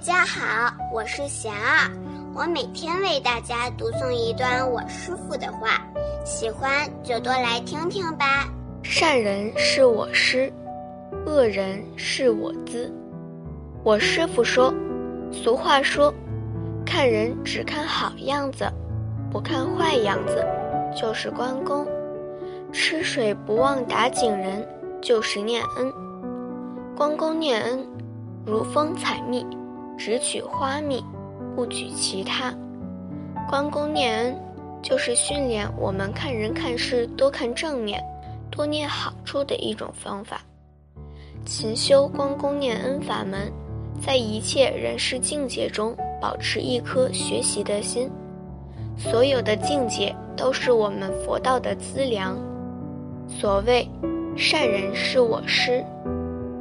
大家好，我是贤儿，我每天为大家读诵一段我师父的话，喜欢就多来听听吧。善人是我师，恶人是我资。我师父说，俗话说，看人只看好样子，不看坏样子，就是关公；吃水不忘打井人，就是念恩。关公念恩，如风采蜜。只取花蜜，不取其他。关公念恩，就是训练我们看人看事多看正面，多念好处的一种方法。勤修关公念恩法门，在一切人事境界中保持一颗学习的心。所有的境界都是我们佛道的资粮。所谓善人是我师。